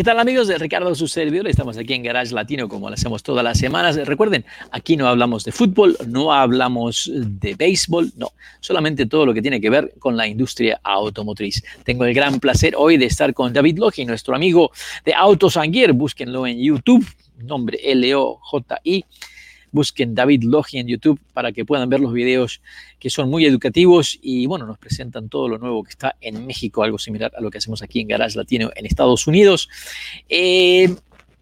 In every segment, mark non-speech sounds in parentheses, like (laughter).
¿Qué tal amigos Ricardo, su servidor? Estamos aquí en Garage Latino como lo hacemos todas las semanas. Recuerden, aquí no hablamos de fútbol, no hablamos de béisbol, no, solamente todo lo que tiene que ver con la industria automotriz. Tengo el gran placer hoy de estar con David Logi, nuestro amigo de Autos Anguier. Búsquenlo en YouTube, nombre L-O-J-I busquen David Logi en YouTube para que puedan ver los videos que son muy educativos y bueno, nos presentan todo lo nuevo que está en México, algo similar a lo que hacemos aquí en Garage Latino en Estados Unidos. Eh,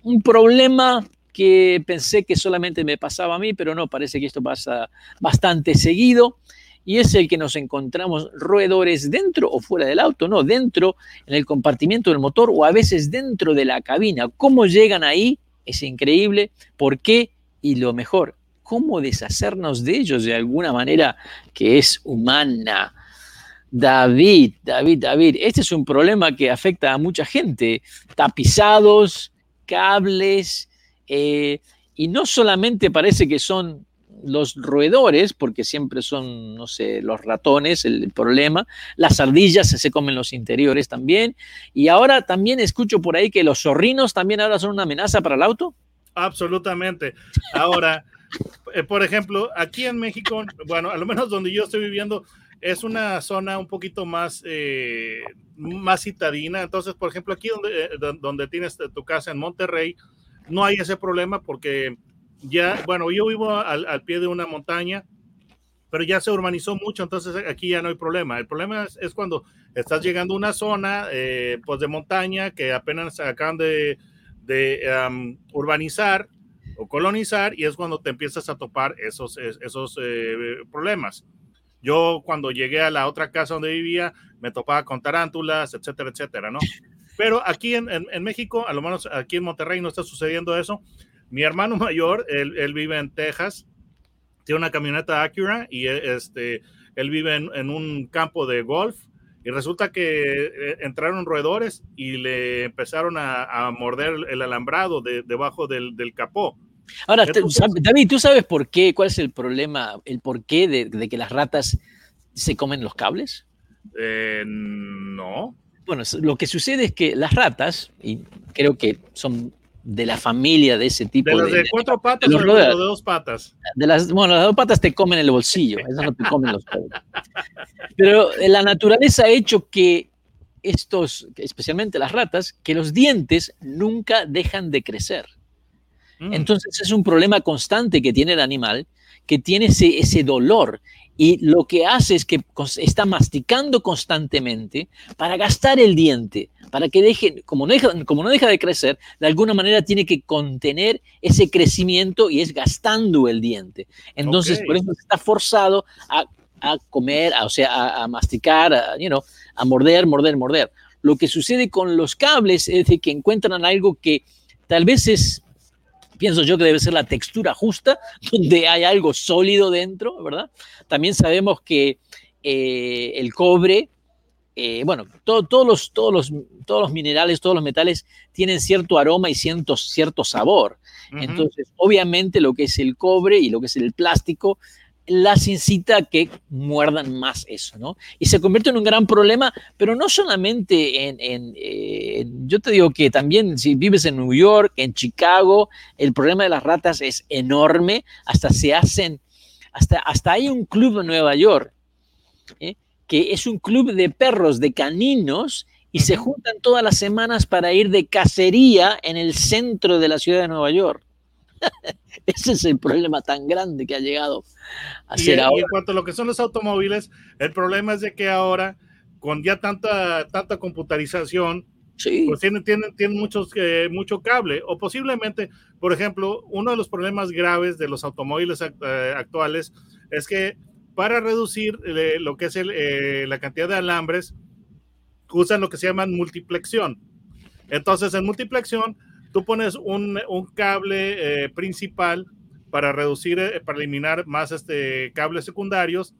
un problema que pensé que solamente me pasaba a mí, pero no, parece que esto pasa bastante seguido. Y es el que nos encontramos roedores dentro o fuera del auto, no, dentro en el compartimiento del motor o a veces dentro de la cabina. ¿Cómo llegan ahí? Es increíble. ¿Por qué? Y lo mejor, cómo deshacernos de ellos de alguna manera que es humana. David, David, David, este es un problema que afecta a mucha gente. Tapizados, cables, eh, y no solamente parece que son los roedores, porque siempre son, no sé, los ratones el problema, las ardillas se comen los interiores también, y ahora también escucho por ahí que los zorrinos también ahora son una amenaza para el auto. Absolutamente. Ahora, eh, por ejemplo, aquí en México, bueno, a lo menos donde yo estoy viviendo, es una zona un poquito más, eh, más citadina. Entonces, por ejemplo, aquí donde, eh, donde tienes tu casa en Monterrey, no hay ese problema porque ya, bueno, yo vivo al, al pie de una montaña, pero ya se urbanizó mucho, entonces aquí ya no hay problema. El problema es, cuando estás llegando a una zona pues de montaña que apenas acaban de de urbanizar o colonizar y es cuando te empiezas a topar esos, esos eh, problemas. Yo cuando llegué a la otra casa donde vivía me topaba con tarántulas, etcétera, etcétera, ¿no? (laughs) Pero aquí en, en, México, a lo menos aquí en Monterrey no está sucediendo eso. Mi hermano (laughs) mayor, él, él vive en Texas, tiene una camioneta Acura y este, él vive en, en un campo de golf y resulta que eh, entraron roedores y le empezaron a, morder el alambrado de, debajo del, capó. Ahora, David, ¿tú sabes por qué? ¿Cuál es el problema, el porqué de, de que las ratas se comen los cables? Eh, no. Bueno, lo que sucede es que las ratas, y creo que son de la familia de ese tipo de... las de, cuatro patas o de, dos patas. De las, bueno, las dos patas te comen el bolsillo, esas no te comen los (laughs) Pero la naturaleza ha hecho que estos, especialmente las ratas, que los dientes nunca dejan de crecer. Mm. Entonces es un problema constante que tiene el animal, que tiene ese, ese dolor y lo que hace es que está masticando constantemente para gastar el diente, para que deje, como no deja, como no deja de crecer, de alguna manera tiene que contener ese crecimiento y es gastando el diente. Entonces, por eso está forzado a, comer, o sea, a, masticar, a, you know, a morder, morder, morder. Lo que sucede con los cables es que encuentran algo que tal vez es pienso yo que debe ser la textura justa, (laughs) donde hay algo sólido dentro, ¿verdad? También sabemos que eh, el cobre, eh, bueno, todos, los, todos, los, todos los minerales, todos los metales tienen cierto aroma y cierto, cierto sabor. Entonces, obviamente lo que es el cobre y lo que es el plástico las incita a que muerdan más eso, ¿no? Y se convierte en un gran problema, pero no solamente en, yo te digo que también si vives en New York, en Chicago, el problema de las ratas es enorme, hasta se hacen, hasta, hasta hay un club en Nueva York, ¿eh? que es un club de perros, de caninos, y se juntan todas las semanas para ir de cacería en el centro de la ciudad de Nueva York. (laughs) Ese es el problema tan grande que ha llegado a ser ahora. Y en cuanto a lo que son los automóviles, el problema es de que ahora, con ya tanta, tanta computarización, pues tienen, tienen, tienen muchos, eh, mucho cable. O posiblemente, por ejemplo, uno de los problemas graves de los automóviles eh, actuales es que para reducir eh, lo que es la cantidad de alambres, usan lo que se llama multiplexión. Entonces, en multiplexión, tú pones un, un cable eh, principal para reducir, eh, para eliminar más este, cables secundarios.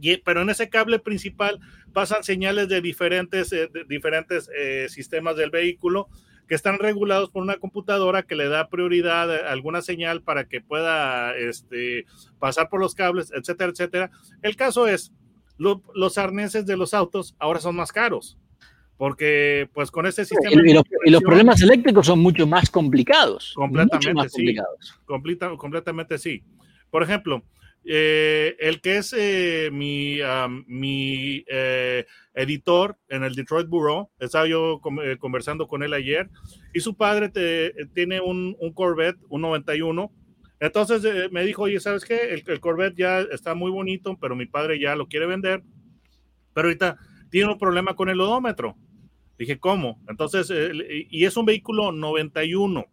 Y, pero en ese cable principal pasan señales de diferentes, eh, de diferentes eh, sistemas del vehículo que están regulados por una computadora que le da prioridad a alguna señal para que pueda este, pasar por los cables, etcétera, etcétera. El caso es, lo- los arneses de los autos ahora son más caros, porque pues con este sistema... Y, y los, y los problemas eléctricos son mucho más complicados. Completamente, mucho más sí. complicados. Completa- completamente sí. Por ejemplo, eh, el que es eh, mi, am, mi eh, editor en el Detroit Bureau, estaba yo eh, conversando con él ayer, y su padre te- tiene un, un Corvette, un 91. Entonces eh, me dijo, oye, ¿sabes qué? El, el Corvette ya está muy bonito, pero mi padre ya lo quiere vender, pero ahorita tiene un problema con el odómetro. Dije, ¿cómo? Entonces, eh, y es un vehículo 91.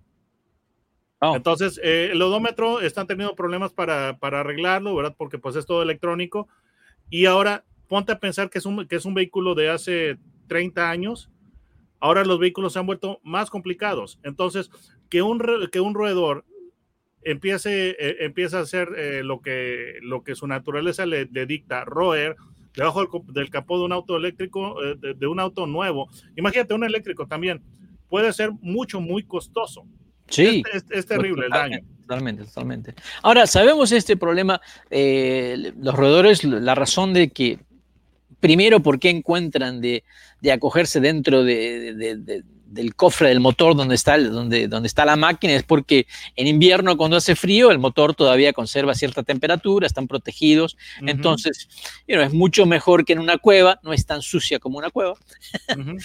Oh. Entonces, eh, el odómetro están teniendo problemas para, para arreglarlo, ¿verdad? Porque pues es todo electrónico. Y ahora ponte a pensar que es un, que es un vehículo de hace 30 años. Ahora los vehículos se han vuelto más complicados. Entonces, que un, que un roedor empiece, eh, empiece a hacer eh, lo, que, lo que su naturaleza le, le dicta, roer, debajo del, del capó de un auto eléctrico, eh, de, de un auto nuevo. Imagínate, un eléctrico también puede ser mucho, muy costoso. Sí. Es, es- es terrible el daño. Totalmente, totalmente. Ahora, sabemos este problema, eh, los roedores, la razón de que, primero, por qué encuentran de, de acogerse dentro de- de- de- del cofre del motor donde está, donde, donde está la máquina, es porque en invierno, cuando hace frío, el motor todavía conserva cierta temperatura, están protegidos, entonces, you know, es mucho mejor que en una cueva, no es tan sucia como una cueva, (laughs)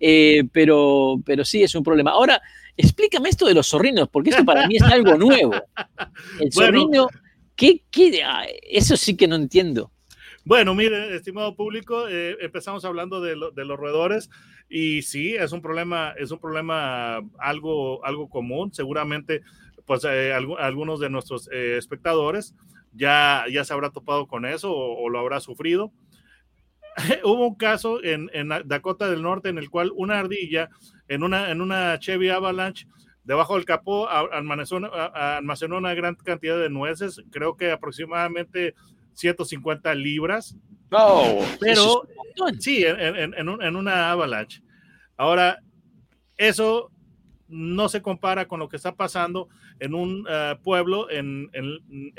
eh, pero, pero sí es un problema. Ahora, explícame esto de los zorrinos, porque esto para mí es algo nuevo. (laughs) El Bueno. zorrino, ¿qué, qué- ah, eso sí que no entiendo. Bueno, mire, estimado público, eh, empezamos hablando de, lo- de los roedores y sí, es un problema, es un problema algo, algo común. Seguramente, pues eh, algu- algunos de nuestros eh, espectadores ya, ya se habrá topado con eso o, lo habrá sufrido. (laughs) Hubo un caso en, en Dakota del Norte en el cual una ardilla en una, en una Chevy Avalanche debajo del capó almacenó, almacenó una gran cantidad de nueces, creo que aproximadamente 150 libras, Oh, Pero- es sí, en, en- en un- en una Avalanche. Ahora, eso no se compara con lo que está pasando en un eh, pueblo en,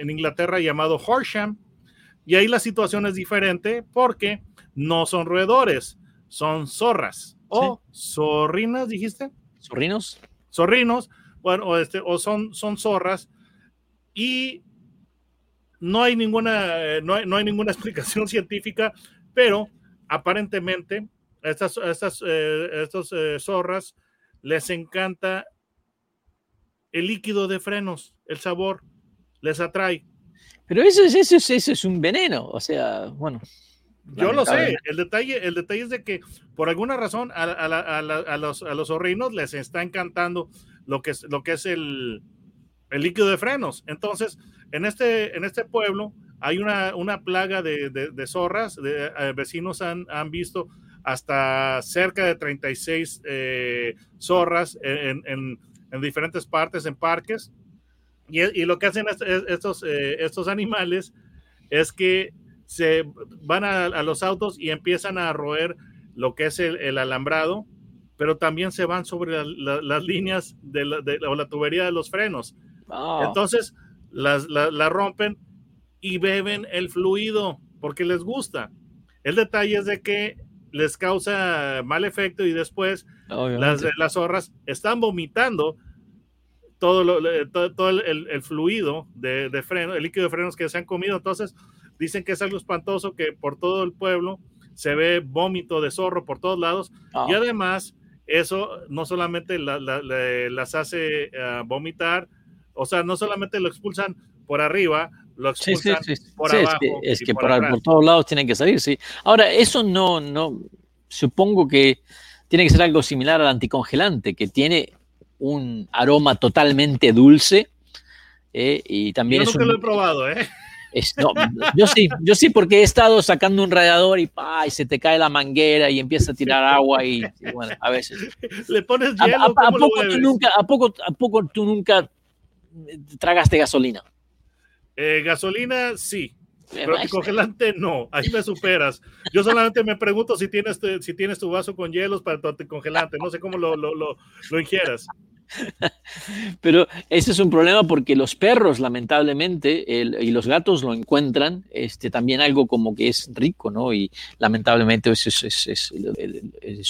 Inglaterra llamado Horsham. Y ahí la situación es diferente porque no son roedores, son zorras. O zorrinas, dijiste. ¿Zorrinos? Zorrinos, bueno, o, este, o son, son zorras. Y no hay ninguna, eh, no hay, no hay ninguna (laughs) explicación científica, pero aparentemente estas, estas, eh, estas eh, zorras les encanta el líquido de frenos, el sabor, les atrae. Pero eso es, eso, es, eso es un veneno, o sea, bueno. Yo lo sé, el detalle, el detalle es de que por alguna razón a, a la- a la- a los, a los zorrinos les está encantando lo que es, lo que es el, el líquido de frenos. Entonces, en este, en este pueblo hay una, una plaga de, de- de zorras, de, eh, vecinos han, han visto hasta cerca de 36 eh, zorras en, en- en diferentes partes, en parques. Y, y lo que hacen est- est- estos, eh, estos animales es que se van a, a los autos y empiezan a roer lo que es el, el alambrado, pero también se van sobre la- la- las líneas de la, de- o la tubería de los frenos. Entonces, las la, la rompen y beben el fluido porque les gusta. El detalle es de que les causa mal efecto y después obviamente. las, las zorras están vomitando todo, lo- le- todo, todo el, el- fluido de, de freno, el líquido de frenos que se han comido. Entonces, dicen que es algo espantoso que por todo el pueblo se ve vómito de zorro por todos lados. Ah, Y además, eso no solamente la- la- la- las hace ah, vomitar, o sea, no solamente lo expulsan por arriba, lo sí, sí, expulsan sí, sí, por es abajo que, es que por por, por todos lados tienen que salir, sí. Ahora, eso no, no, supongo que tiene que ser algo similar al anticongelante, que tiene un aroma totalmente dulce eh, y también Yo es nunca un- lo he probado, ¿eh? Es- no, yo sí, yo sí, porque he estado sacando un radiador y, y se te cae la manguera y empieza a tirar agua y, y bueno, a veces. (laughs) Le pones ¿A, hielo, a- a ¿cómo lo poco tú nunca, a, poco, ¿A poco tú nunca tragaste gasolina. Eh, gasolina, sí. Pero anticongelante, no. Ahí me superas. Yo solamente me pregunto si tienes, si tienes tu vaso con hielos para tu anticongelante. No sé cómo lo, lo, lo, lo ingieras. (laughs) Pero ese es un problema porque los perros, lamentablemente, y los gatos lo encuentran este, también algo como que es rico, ¿no? Y lamentablemente eso es, es,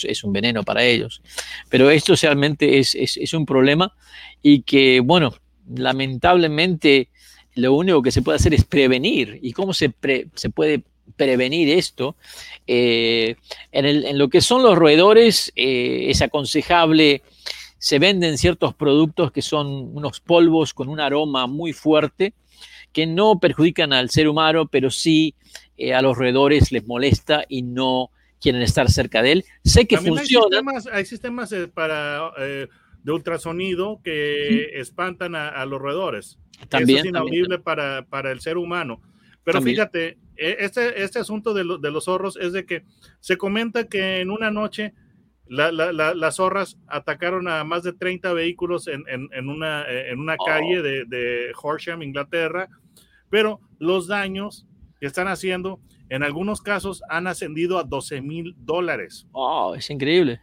es, un veneno para ellos. Pero esto realmente es, un problema y que, bueno, lamentablemente lo único que se puede hacer es prevenir. ¿Y cómo se, se puede prevenir esto? Eh, en, el, en, lo que son los roedores eh, es aconsejable, se venden ciertos productos que son unos polvos con un aroma muy fuerte que no perjudican al ser humano, pero sí eh, a los roedores les molesta y no quieren estar cerca de él. Sé que funciona. Hay sistemas, para, de ultrasonido que espantan a los roedores. También, Eso es inaudible Para, para, el ser humano. Pero fíjate, e, este, este asunto de, de, los zorros es de que se comenta que en una noche la, la, las zorras atacaron a más de 30 vehículos en, en, en una, en una calle de, de, Horsham, Inglaterra, pero los daños que están haciendo en algunos casos han ascendido a 12 mil dólares. Oh, es increíble.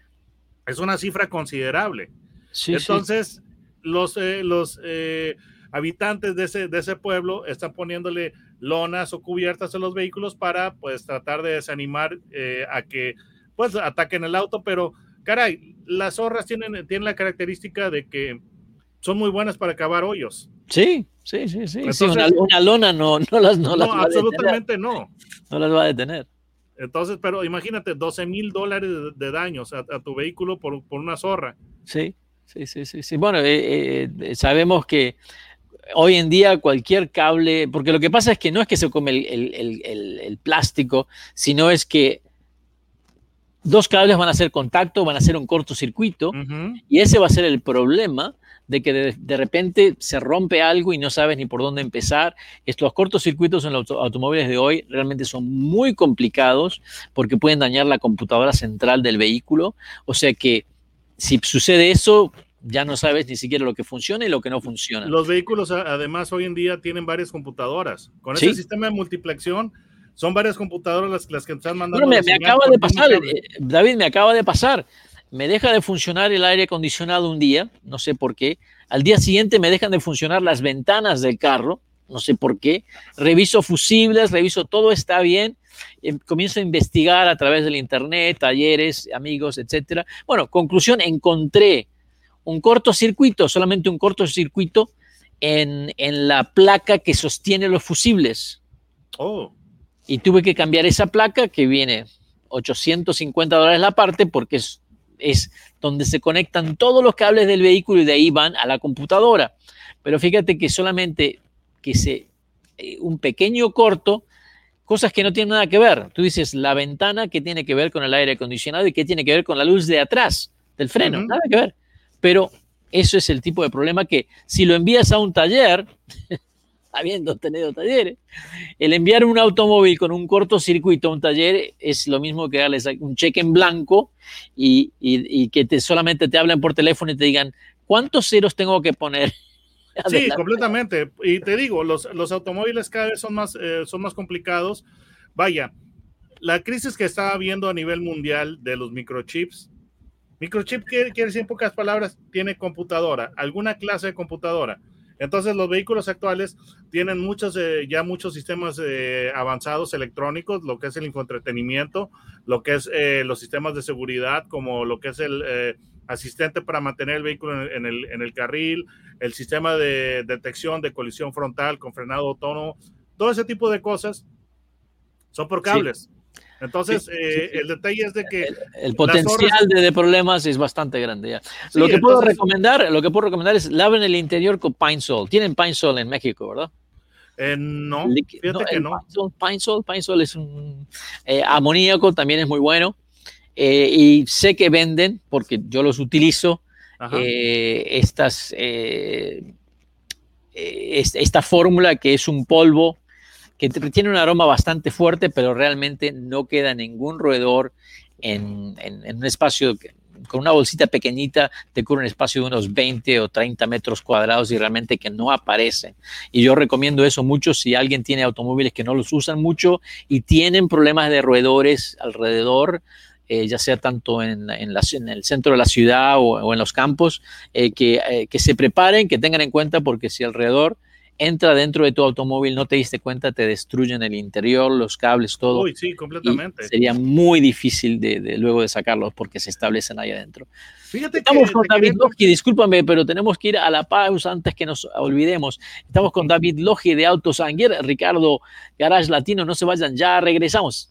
Es una cifra considerable. Sí, Entonces, los, eh, los eh, habitantes de ese, de ese pueblo están poniéndole lonas o cubiertas a los vehículos para pues tratar de desanimar eh, a que pues ataquen el auto, pero caray, las zorras tienen, tienen la característica de que son muy buenas para cavar hoyos. Sí, sí, sí, sí. una, lona no, no las, no, no absolutamente no. No las va a detener. Entonces, pero imagínate, 12 mil dólares de, daños a, tu vehículo por, por, una zorra. Sí, sí, sí, sí. sí. Bueno, eh, eh, sabemos que hoy en día cualquier cable, porque lo que pasa es que no es que se come el, plástico, sino es que dos cables van a hacer contacto, van a hacer un cortocircuito, y ese va a ser el problema de que de, repente se rompe algo y no sabes ni por dónde empezar. Estos cortocircuitos en los automóviles de hoy realmente son muy complicados porque pueden dañar la computadora central del vehículo. O sea que si sucede eso, ya no sabes ni siquiera lo que funciona y lo que no funciona. Los vehículos además hoy en día tienen varias computadoras. Con ese sistema de multiplexión son varias computadoras las, las que están mandando. me, acaba de pasar, eh, David, me acaba de pasar. Me deja de funcionar el aire acondicionado un día, no sé por qué. Al día siguiente me dejan de funcionar las ventanas del carro, no sé por qué. Reviso fusibles, reviso todo está bien. Em, comienzo a investigar a través del internet, talleres, amigos, etcétera. Bueno, conclusión, encontré un cortocircuito, solamente un cortocircuito en, en la placa que sostiene los fusibles. Oh. Y tuve que cambiar esa placa que viene 850 dólares la parte porque es, es donde se conectan todos los cables del vehículo y de ahí van a la computadora. Pero fíjate que solamente que se eh, un pequeño corto, cosas que no tienen nada que ver. Tú dices la ventana que tiene que ver con el aire acondicionado y que tiene que ver con la luz de atrás del freno, nada que ver. Pero eso es el tipo de problema que si lo envías a un taller, (laughs) habiendo tenido talleres, el enviar un automóvil con un cortocircuito a un taller es lo mismo que darles un cheque en blanco y, que te, solamente te hablen por teléfono y te digan, ¿cuántos ceros tengo que poner? (laughs) Sí, completamente. Y te digo, los, automóviles cada vez son más, eh, son más complicados. Vaya, la crisis que está habiendo a nivel mundial de los microchips Microchip quiere, decir en pocas palabras, tiene computadora, alguna clase de computadora. Entonces los vehículos actuales tienen muchos, eh, ya muchos sistemas eh, avanzados electrónicos, lo que es el infoentretenimiento, lo que es eh, los sistemas de seguridad, como lo que es el asistente para mantener el vehículo en, el, en el carril, el sistema de detección de colisión frontal con frenado autónomo, todo ese tipo de cosas son por cables. Entonces, eh, el detalle es de que... El, potencial de, problemas es bastante grande. lo, que puedo recomendar, lo que puedo recomendar es laven el interior con Pine Sol. Tienen Pine Sol en México, ¿verdad? Eh, no, fíjate que no. Pine Sol, Pine Sol, es un eh, amoníaco, también es muy bueno. Y sé que venden, porque yo los utilizo, estas, esta fórmula que es un polvo que tiene un aroma bastante fuerte, pero realmente no queda ningún roedor en, un espacio con una bolsita pequeñita te cubre un espacio de unos 20 o 30 metros cuadrados y realmente que no aparecen. Y yo recomiendo eso mucho si alguien tiene automóviles que no los usan mucho y tienen problemas de roedores alrededor. Eh, ya sea tanto en, en, el centro de la ciudad o, en los campos, eh, que, eh, que se preparen, que tengan en cuenta, porque si alrededor entra dentro de tu automóvil, no te diste cuenta, te destruyen el interior, los cables, todo. Uy, sí, completamente. sería muy difícil de, luego de sacarlos porque se establecen ahí adentro. Fíjate Estamos con David Logi, discúlpame, pero tenemos que ir a la pausa antes que nos olvidemos. Estamos con David Logi de Autos Anguer, Ricardo Garage Latino, no se vayan, ya regresamos.